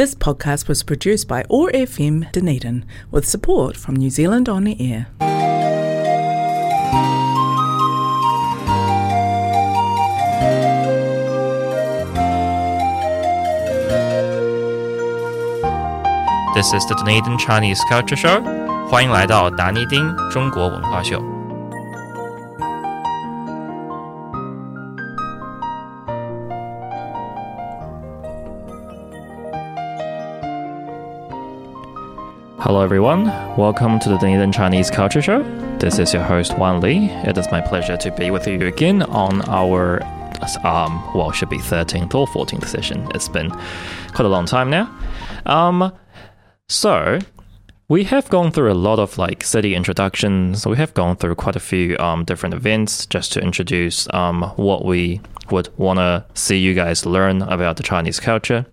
This podcast was produced by OAR FM Dunedin with support from New Zealand On the Air. This is the Dunedin Chinese Culture Show. 欢迎来到达尼丁中国文化秀。Hello, everyone. Welcome to the Dunedin Chinese Culture Show. This is your host, Wan Li. It is my pleasure to be with you again on our, um, well, should be 13th or 14th session. It's been quite a long time now. Um, so, we have gone through a lot of like city introductions. We have gone through quite a few um, different events just to introduce um, what we would want to see you guys learn about the Chinese culture.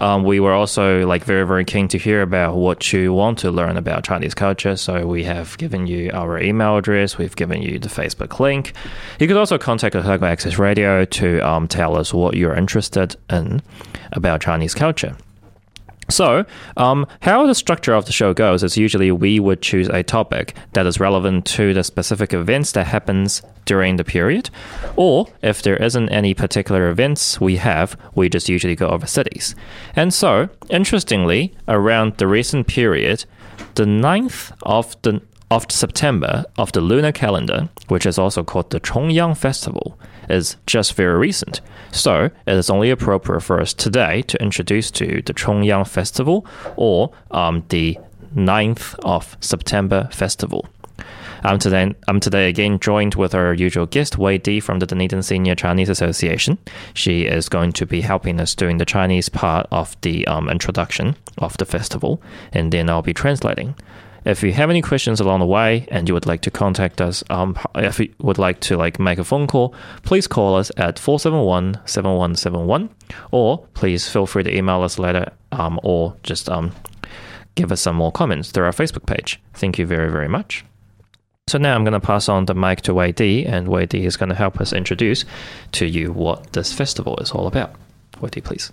Um, we were also like very very keen to hear about what you want to learn about Chinese culture. So we have given you our email address. We've given you the Facebook link. You could also contact Otago Access Radio to um, tell us what you're interested in about Chinese culture. So, um, how the structure of the show goes is usually we would choose a topic that is relevant to the specific events that happens during the period, or if there isn't any particular events we have, we just usually go over cities. And so, interestingly, around the recent period, the 9th of the of September of the lunar calendar, which is also called the Chongyang Festival, is just very recent. So it is only appropriate for us today to introduce to the Chongyang Festival or um, the 9th of September Festival. I'm today, I'm today again joined with our usual guest, Wei Di from the Dunedin Senior Chinese Association. She is going to be helping us doing the Chinese part of the um, introduction of the festival, and then I'll be translating. If you have any questions along the way and you would like to contact us, um, if you would like to like make a phone call, please call us at 471-7171 or please feel free to email us later um, or just um, give us some more comments through our Facebook page. Thank you very, very much. So now I'm going to pass on the mic to Wei Di, and Wei Di is going to help us introduce to you what this festival is all about. Wei Di, please.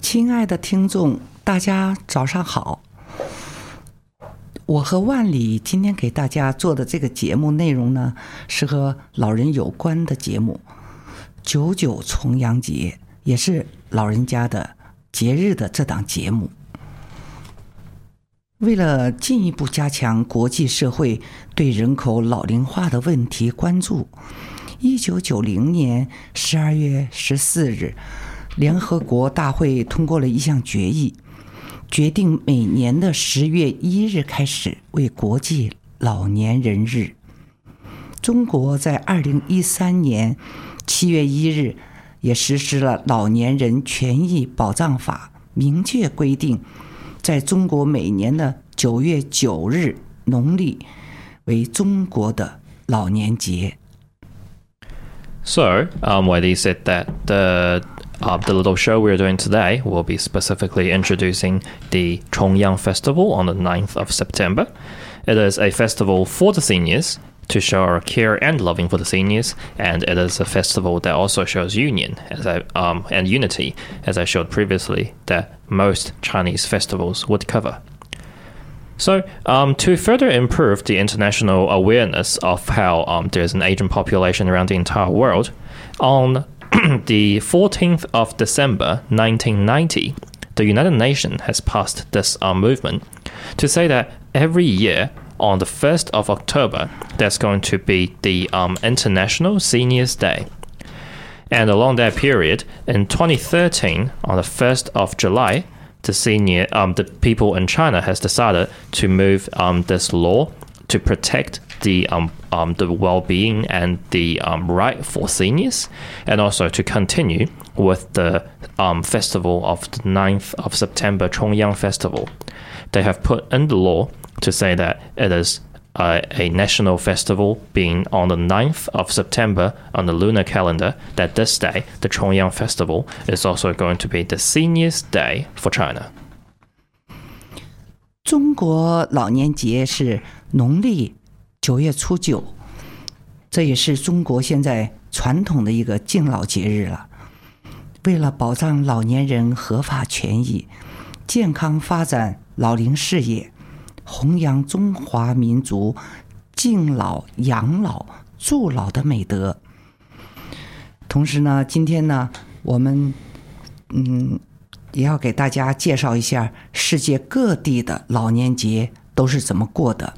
亲爱的听众，大家早上好。 我和万里今天给大家做的这个节目内容呢，是和老人有关的节目。九九重阳节也是老人家的节日的这档节目。为了进一步加强国际社会对人口老龄化的问题关注，一九九零年十二月十四日，联合国大会通过了一项决议。决定每年的十月一日开始为国际老年人日。中国在二零一三年七月一日也实施了《老年人权益保障法》，明确规定，在中国每年的九月九日农历为中国的老年节。So, um, Wei said that the uh, the little show we're doing today will be specifically introducing the Chongyang Festival on the 9th of September. It is a festival for the seniors to show our care and loving for the seniors, and it is a festival that also shows union as I, um, and unity, as I showed previously, that most Chinese festivals would cover. So, um, to further improve the international awareness of how um, there's an aging population around the entire world, on the 14th of December 1990, the United Nations has passed this uh, movement to say that every year on the 1st of October, there's going to be the um, International Seniors Day. And along that period, in 2013, on the 1st of July, the senior, um, the people in China has decided to move um, this law to protect the um, um, the well-being and the um, right for seniors, and also to continue with the um, festival of the 9th of September Chongyang Festival. They have put in the law to say that it is uh, a national festival being on the 9th of September on the lunar calendar, that this day, the Chongyang Festival, is also going to be the seniors' day for China. 中国老年节是农历 九月初九，这也是中国现在传统的一个敬老节日了。为了保障老年人合法权益，健康发展老龄事业，弘扬中华民族敬老、养老、助老的美德。同时呢，今天呢，我们嗯也要给大家介绍一下世界各地的老年节都是怎么过的。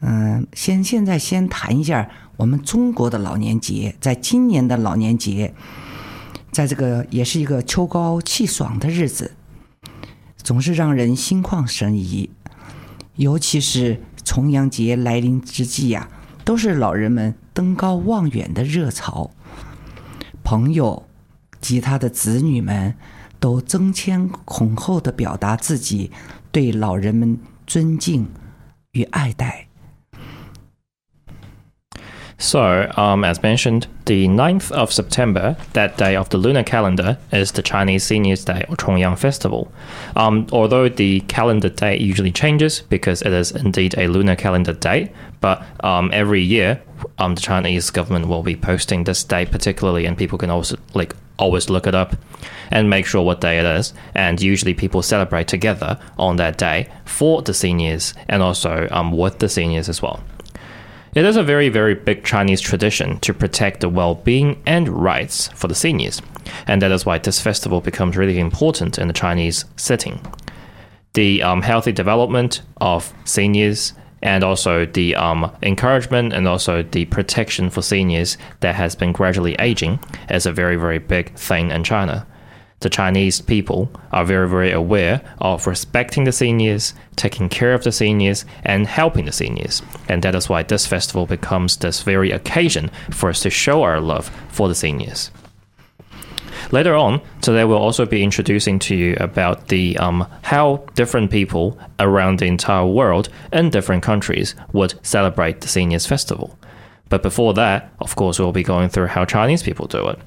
嗯，先现在先谈一下我们中国的老年节，在今年的老年节，在这个也是一个秋高气爽的日子，总是让人心旷神怡。尤其是重阳节来临之际呀，都是老人们登高望远的热潮。朋友及他的子女们都争先恐后的表达自己对老人们尊敬与爱戴。So, um, as mentioned, the 9th of September, that day of the lunar calendar, is the Chinese Seniors' Day or Chongyang Festival. Um, although the calendar date usually changes because it is indeed a lunar calendar date, but um, every year um, the Chinese government will be posting this day particularly, and people can also like always look it up and make sure what day it is. And usually people celebrate together on that day for the seniors and also um, with the seniors as well. It is a very, very big Chinese tradition to protect the well being and rights for the seniors, and that is why this festival becomes really important in the Chinese setting. The um, healthy development of seniors and also the um, encouragement and also the protection for seniors that has been gradually aging is a very, very big thing in China the Chinese people are very, very aware of respecting the seniors, taking care of the seniors, and helping the seniors. And that is why this festival becomes this very occasion for us to show our love for the seniors. Later on, today we'll also be introducing to you about the um, how different people around the entire world in different countries would celebrate the seniors festival. But before that, of course, we'll be going through how Chinese people do it.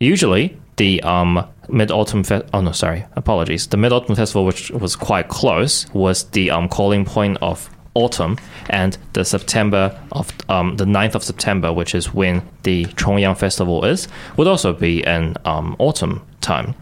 Usually, the um, Mid Autumn Fe- oh no, sorry, apologies. The Mid Autumn Festival, which was quite close, was the um, calling point of autumn, and the September of um, the 9th of September, which is when the Chongyang Festival is, would also be in um, autumn time.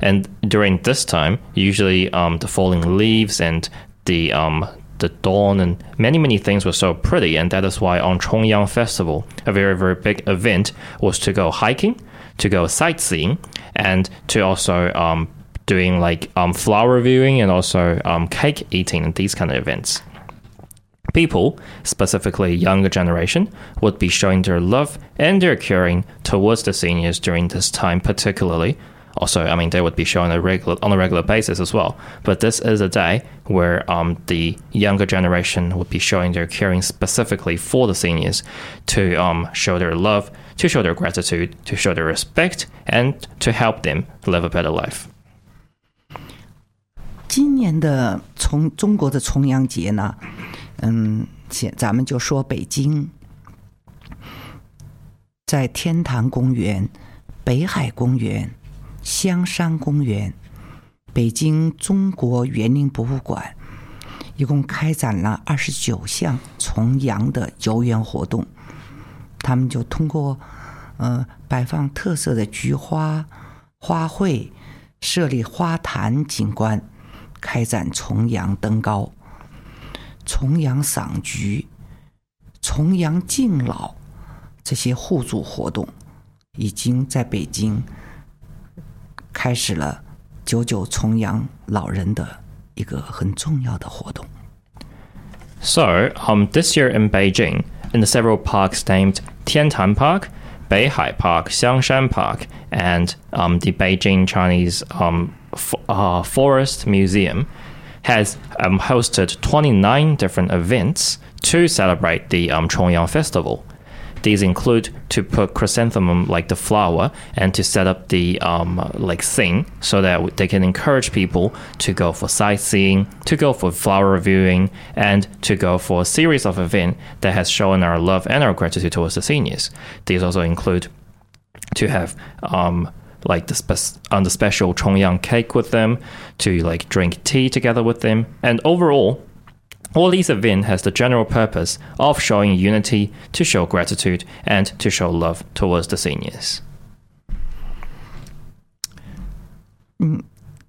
And during this time, usually um, the falling leaves and the um, the dawn and many many things were so pretty, and that is why on Chongyang Festival, a very very big event was to go hiking to go sightseeing and to also um, doing like um, flower viewing and also um, cake eating and these kind of events. People, specifically younger generation, would be showing their love and their caring towards the seniors during this time, particularly. Also, I mean, they would be showing a regular on a regular basis as well. But this is a day where um, the younger generation would be showing their caring specifically for the seniors to um, show their love, to show their gratitude, to show their respect, and to help them live a better life. 今年的重中国的重阳节呢，嗯，现咱们就说北京，在天坛公园、北海公园、香山公园、北京中国园林博物馆，一共开展了二十九项重阳的游园活动。他们就通过 呃摆放特色的菊花花卉，设立花坛景观，开展重阳登高、重阳赏菊、重阳敬老这些互助活动，已经在北京开始了九九重阳老人的一个很重要的活动。So, um, this year in Beijing, in the several parks named Tiantan Park, Beihai Park, Xiangshan Park, and um, the Beijing Chinese um, uh, Forest Museum, has um, hosted 29 different events to celebrate the um, Chongyang Festival. These include to put chrysanthemum like the flower and to set up the um, like thing so that they can encourage people to go for sightseeing, to go for flower viewing, and to go for a series of events that has shown our love and our gratitude towards the seniors. These also include to have um, like the spe- on the special Chongyang cake with them, to like drink tea together with them, and overall all these events has the general purpose of showing unity, to show gratitude, and to show love towards the seniors.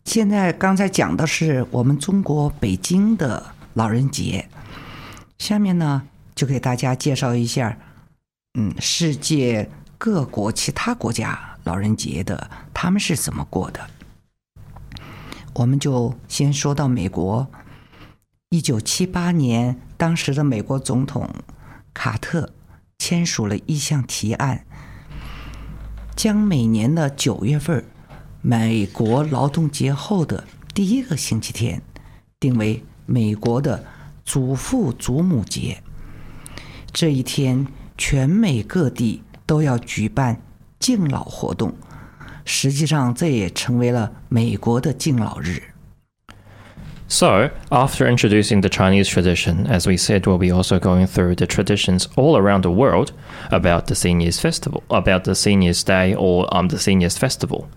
现在刚才讲的是我们中国北京的老人节，下面呢就给大家介绍一下，嗯，世界各国其他国家老人节的他们是怎么过的。我们就先说到美国， 一九七八年，当时的美国总统卡特签署了一项提案，将每年的九月份。美国劳动节后的第一个星期天，定为美国的祖父祖母节。这一天，全美各地都要举办敬老活动。实际上，这也成为了美国的敬老日。So, after introducing the Chinese tradition, as we said, we'll be also going through the traditions all around the world about the Seniors Festival, about the Seniors Day or um, the Seniors Festival.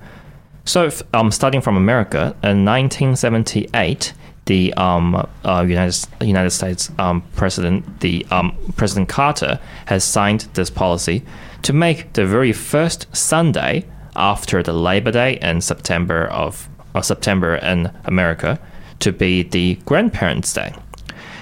So, um, starting from America, in 1978, the um, uh, United United States um, President, the um, President Carter, has signed this policy to make the very first Sunday after the Labor Day in September of September in America to be the Grandparents' Day,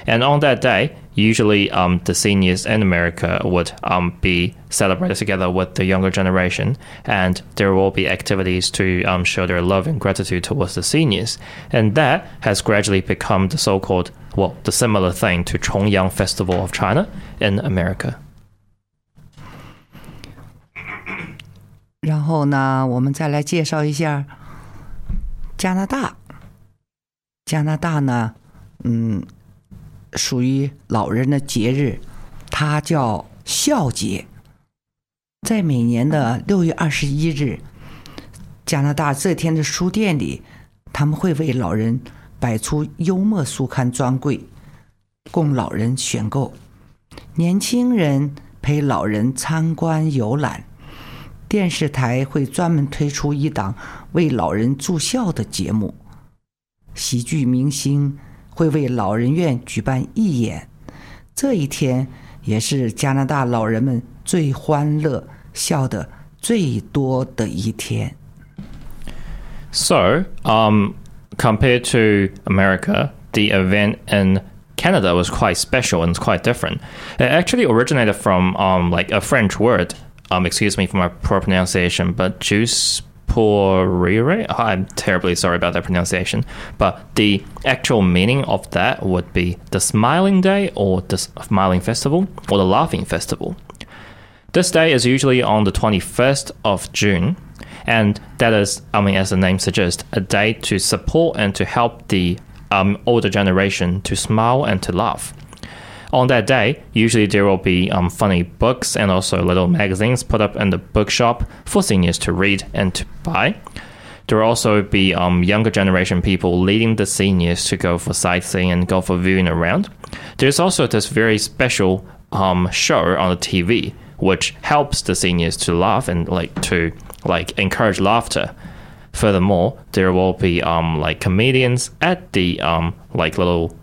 and on that day, usually um, the seniors in America would um, be celebrated together with the younger generation, and there will be activities to um, show their love and gratitude towards the seniors. And that has gradually become the so called, well, the similar thing to Chongyang Festival of China in America. 然后呢，我们再来介绍一下加拿大。 加拿大呢，嗯，属于老人的节日，它叫孝节。在每年的六月二十一日，加拿大这天的书店里，他们会为老人摆出幽默书刊专柜，供老人选购。年轻人陪老人参观游览。电视台会专门推出一档为老人助孝的节目。喜剧明星。会为老人院举办义演，这一天也是加拿大老人们最欢乐、笑的最多的一天。So, um, compared to America, the event in Canada was quite special and quite different. It actually originated from um, like a French word. Um, excuse me for my poor pronunciation, but juice Porire. I'm terribly sorry about that pronunciation, but the actual meaning of that would be the Smiling Day or the Smiling Festival or the Laughing Festival. This day is usually on the 21st of June, and that is, I mean, as the name suggests, a day to support and to help the um, older generation to smile and to laugh. On that day, usually there will be um, funny books and also little magazines put up in the bookshop for seniors to read and to buy. There will also be um, younger generation people leading the seniors to go for sightseeing and go for viewing around. There's also this very special um, show on the TV which helps the seniors to laugh and like to like encourage laughter. Furthermore, there will be um, like comedians at the um, like little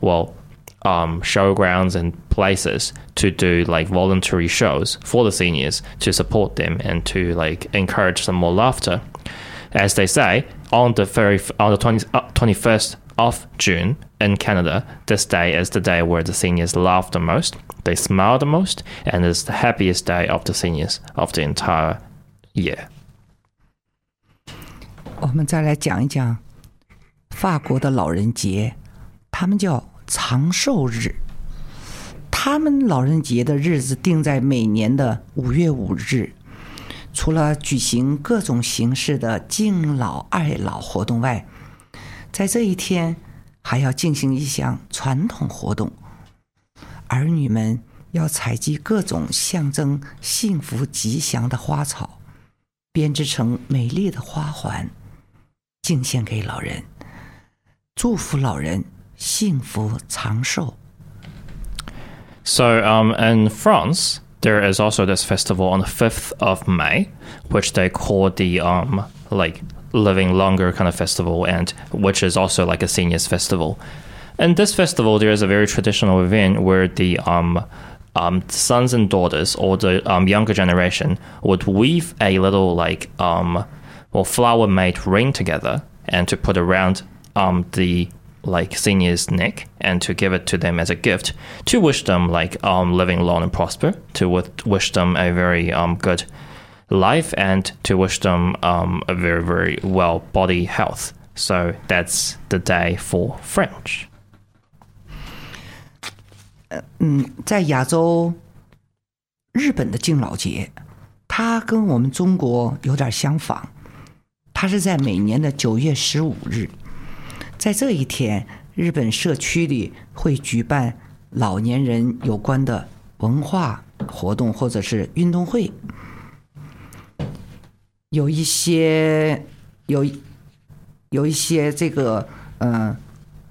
well um, showgrounds and places to do like voluntary shows for the seniors to support them and to like encourage some more laughter. As they say, on the very on the 20, uh, 21st of June in Canada, this day is the day where the seniors laugh the most, they smile the most, and is the happiest day of the seniors of the entire year. 我们再来讲一讲法国的老人节，他们叫 长寿日，他们老人节的日子定在每年的五月五日。除了举行各种形式的敬老爱老活动外，在这一天还要进行一项传统活动：儿女们要采集各种象征幸福吉祥的花草，编织成美丽的花环，敬献给老人，祝福老人。幸福长寿. So, um, in France, there is also this festival on the 5th of May, which they call the, um, like, living longer kind of festival, and which is also like a seniors festival. And this festival, there is a very traditional event where the, um, um, sons and daughters or the um, younger generation would weave a little like um, or flower made ring together and to put around um, the like senior's neck and to give it to them as a gift to wish them like um, living long and prosper, to wish them a very um, good life and to wish them um, a very very well body health. So that's the day for French. 嗯，在亚洲，日本的敬老节，它跟我们中国有点相仿，它是在每年的九月十五日， 在这一天，日本社区里会举办老年人有关的文化活动或者是运动会，有一些有有一些这个嗯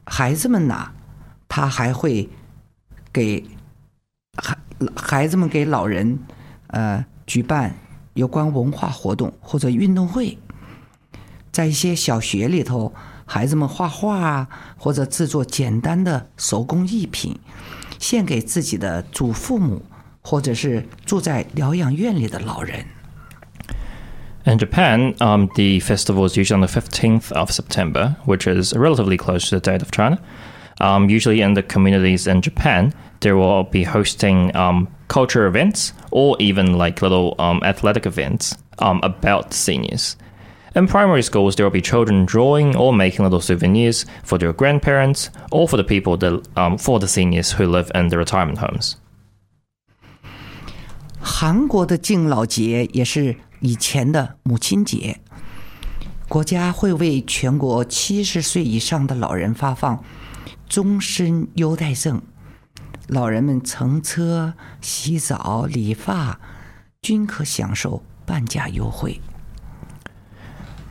孩子们呐，他还会。给孩孩子们给老人呃举办有关文化活动或者运动会，在一些小学里头，孩子们画画啊，或者制作简单的手工艺品，献给自己的祖父母，或者是住在疗养院里的老人。In Japan, um, the festival is usually on the 15th of September, which is relatively close to the date of China. Um, usually in the communities in Japan, they will be hosting um, culture events or even like little um, athletic events um, about seniors. In primary schools, there will be children drawing or making little souvenirs for their grandparents or for the people that, um, for the seniors who live in the retirement homes. 韩国的敬老节也是以前的母亲节，国家会为全国七十岁以上的老人发放终身优待证。老人们乘车、洗澡、理发，均可享受半价优惠。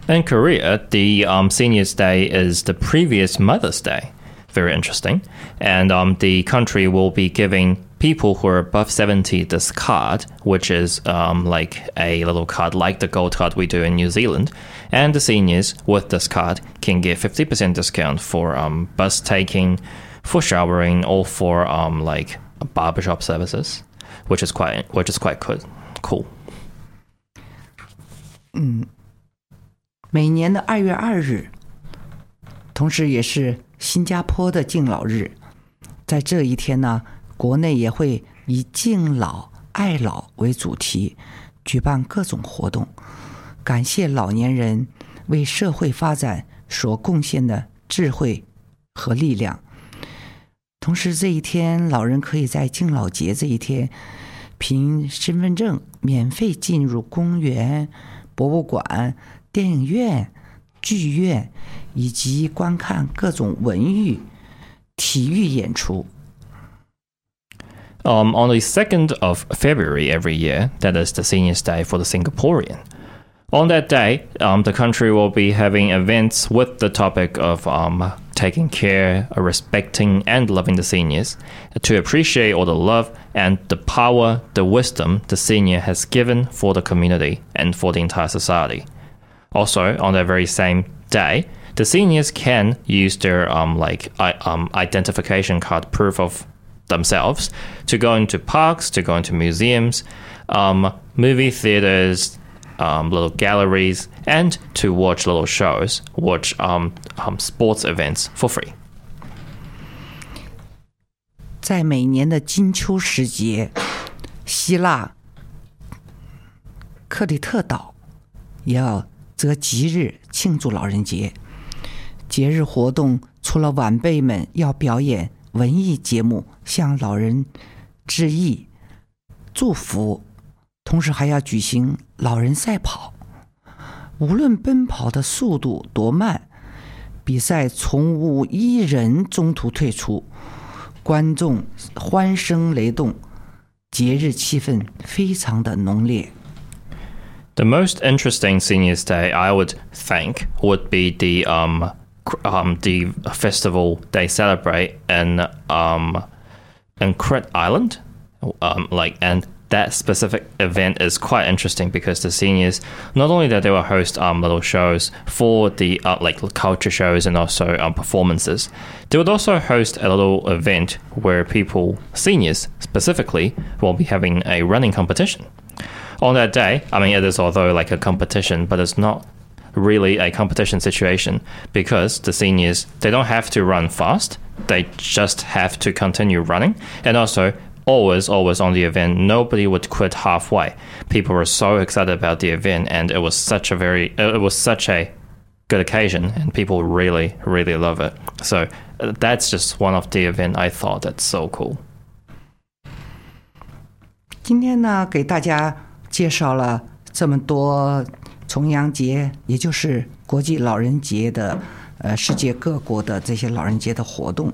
In Korea, the um, Seniors' Day is the previous Mother's Day. Very interesting. And um, the country will be giving people who are above 70 this card, which is um, like a little card like the gold card we do in New Zealand. And the seniors with this card can get 50% discount for um, bus taking, for showering or for um like barbershop services, which is quite which is quite cool. Cool. 嗯，每年的二月二日，同时也是新加坡的敬老日。在这一天呢，国内也会以敬老爱老为主题，举办各种活动，感谢老年人为社会发展所贡献的智慧和力量。同时，这一天，老人可以在敬老节这一天，凭身份证免费进入公园、博物馆、电影院、剧院，以及观看各种文娱、体育演出。Um, on the 2nd of February every year, that is the Seniors' Day for the Singaporean. On that day, um, the country will be having events with the topic of um, taking care, respecting, and loving the seniors, to appreciate all the love and the power, the wisdom the senior has given for the community and for the entire society. Also, on that very same day, the seniors can use their um, like um, identification card proof of themselves to go into parks, to go into museums, um, movie theaters, um, little galleries, and to watch little shows, watch um, um, sports events for free. 在每年的金秋时节，希腊克里特岛也要 择吉日庆祝老人节。节日活动除了晚辈们要表演文艺节目向老人致意、祝福，同时还要举行老人赛跑。无论奔跑的速度多慢，比赛从无一人中途退出，观众欢声雷动，节日气氛非常的浓烈。The most interesting Seniors Day, I would think, would be the um um the festival they celebrate in um in Crete Island, um like and that specific event is quite interesting because the seniors not only that they will host um, little shows for the uh, like culture shows and also um, performances they would also host a little event where people seniors specifically will be having a running competition on that day i mean it is although like a competition but it's not really a competition situation because the seniors they don't have to run fast they just have to continue running and also always always on the event nobody would quit halfway people were so excited about the event and it was such a very it was such a good occasion and people really really love it so uh, that's just one of the event i thought that's so cool 今天呢，给大家 介绍了这么多重阳节，也就是国际老人节的，呃，世界各国的这些老人节的活动。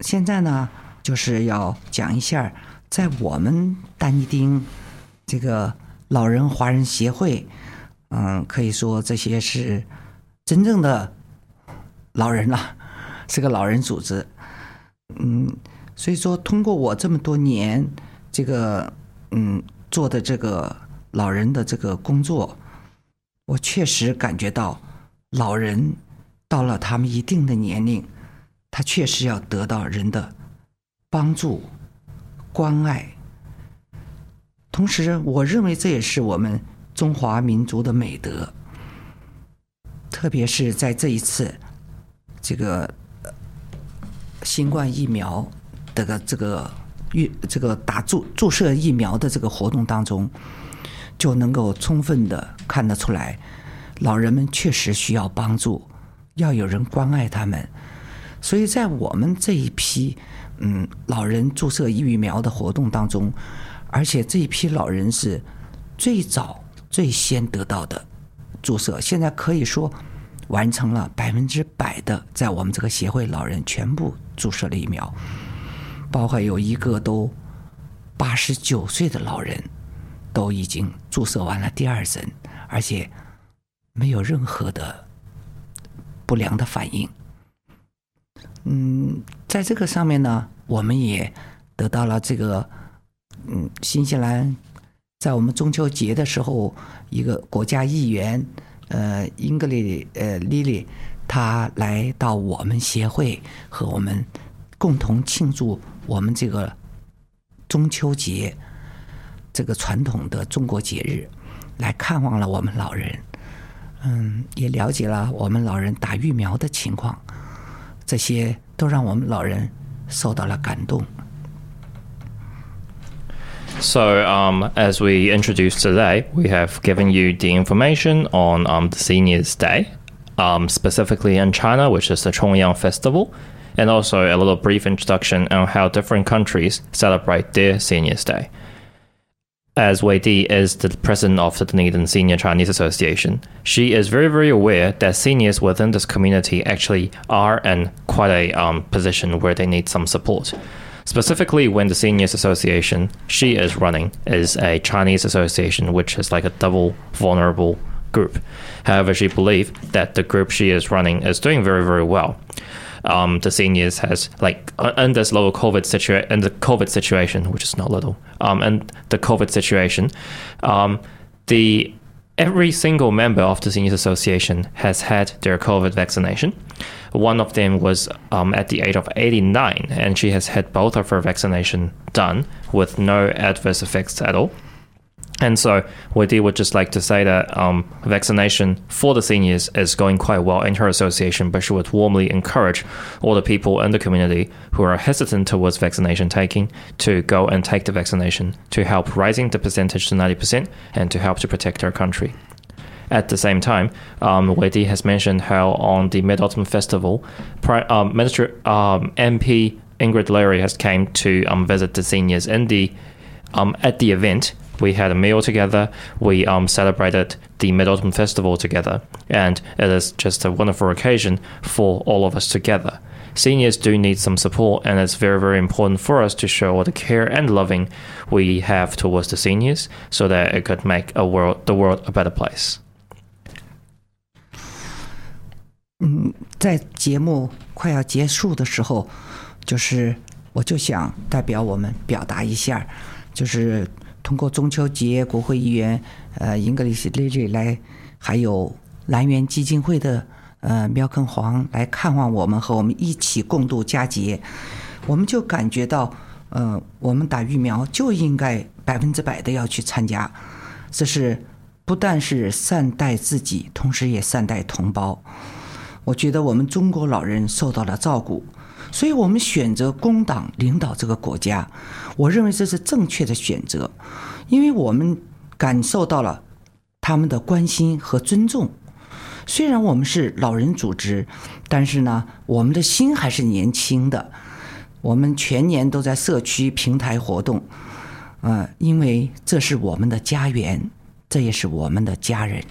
现在呢，就是要讲一下，在我们丹尼丁这个老人华人协会，嗯，可以说这些是真正的老人了，是个老人组织。嗯，所以说，通过我这么多年这个。嗯，做的这个老人的这个工作，我确实感觉到，老人到了他们一定的年龄，他确实要得到人的帮助、关爱。同时，我认为这也是我们中华民族的美德，特别是在这一次这个新冠疫苗这个这个。预这个打注注射疫苗的这个活动当中，就能够充分的看得出来，老人们确实需要帮助，要有人关爱他们。所以在我们这一批嗯老人注射疫苗的活动当中，而且这一批老人是最早最先得到的注射，现在可以说完成了百分之百的在我们这个协会老人全部注射了疫苗。包括有一个都八十九岁的老人，都已经注射完了第二针，而且没有任何的不良的反应。嗯，在这个上面呢，我们也得到了这个，嗯，新西兰在我们中秋节的时候，一个国家议员，呃，英格丽，呃，莉莉，她来到我们协会和我们共同庆祝。我们这个中秋节，这个传统的中国节日，来看望了我们老人，嗯，也了解了我们老人打疫苗的情况，这些都让我们老人受到了感动。So, um, as we introduced today, we have given you the information on um, the Seniors Day, um, specifically in China, which is the Chongyang Festival. And also a little brief introduction on how different countries celebrate their Seniors Day. As Wei Di is the president of the Dunedin Senior Chinese Association, she is very, very aware that seniors within this community actually are in quite a um, position where they need some support. Specifically, when the Seniors Association she is running is a Chinese association, which is like a double vulnerable group. However, she believes that the group she is running is doing very, very well um, the seniors has like in this lower COVID situation, in the COVID situation, which is not little, um, and the COVID situation, um, the every single member of the seniors association has had their COVID vaccination. One of them was um, at the age of 89, and she has had both of her vaccination done with no adverse effects at all. And so Wei Di would just like to say that um, vaccination for the seniors is going quite well in her association, but she would warmly encourage all the people in the community who are hesitant towards vaccination taking to go and take the vaccination to help raising the percentage to 90% and to help to protect our country. At the same time, um, Wei Di has mentioned how on the Mid Autumn Festival, um, Minister um, MP Ingrid Leary has came to um, visit the seniors in the um, at the event we had a meal together. We um, celebrated the Mid Autumn Festival together, and it is just a wonderful occasion for all of us together. Seniors do need some support, and it's very, very important for us to show all the care and loving we have towards the seniors, so that it could make a world the world a better place. 嗯，在节目快要结束的时候，就是我就想代表我们表达一下，就是 通过中秋节，国会议员呃英格丽西丽丽来，还有蓝源基金会的呃苗肯黄来看望我们，和我们一起共度佳节，我们就感觉到，呃，我们打疫苗就应该百分之百的要去参加，这是不但是善待自己，同时也善待同胞。我觉得我们中国老人受到了照顾，所以我们选择工党领导这个国家。我认为这是正确的选择，因为我们感受到了他们的关心和尊重。虽然我们是老人组织，但是呢，我们的心还是年轻的。我们全年都在社区平台活动，呃，因为这是我们的家园，这也是我们的家人。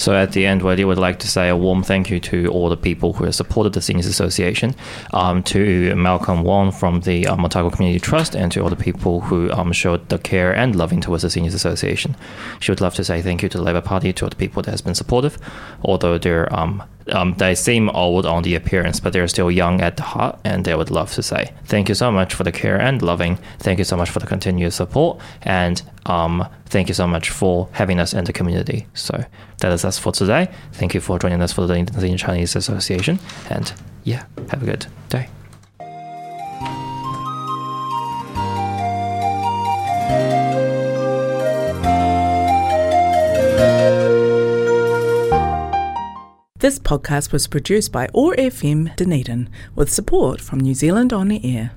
So at the end, Wei Di would like to say a warm thank you to all the people who have supported the Seniors Association, um, to Malcolm Wong from the um, Otago Community Trust, and to all the people who um, showed the care and loving towards the Seniors Association. She would love to say thank you to the Labour Party, to all the people that has been supportive, although they're um, they seem old on the appearance, but they're still young at the heart, and they would love to say thank you so much for the care and loving. Thank you so much for the continuous support, and um, thank you so much for having us in the community. So that is us for today. Thank you for joining us for the Dunedin Chinese Association, and yeah, have a good day. This podcast was produced by OAR FM Dunedin with support from New Zealand On the Air.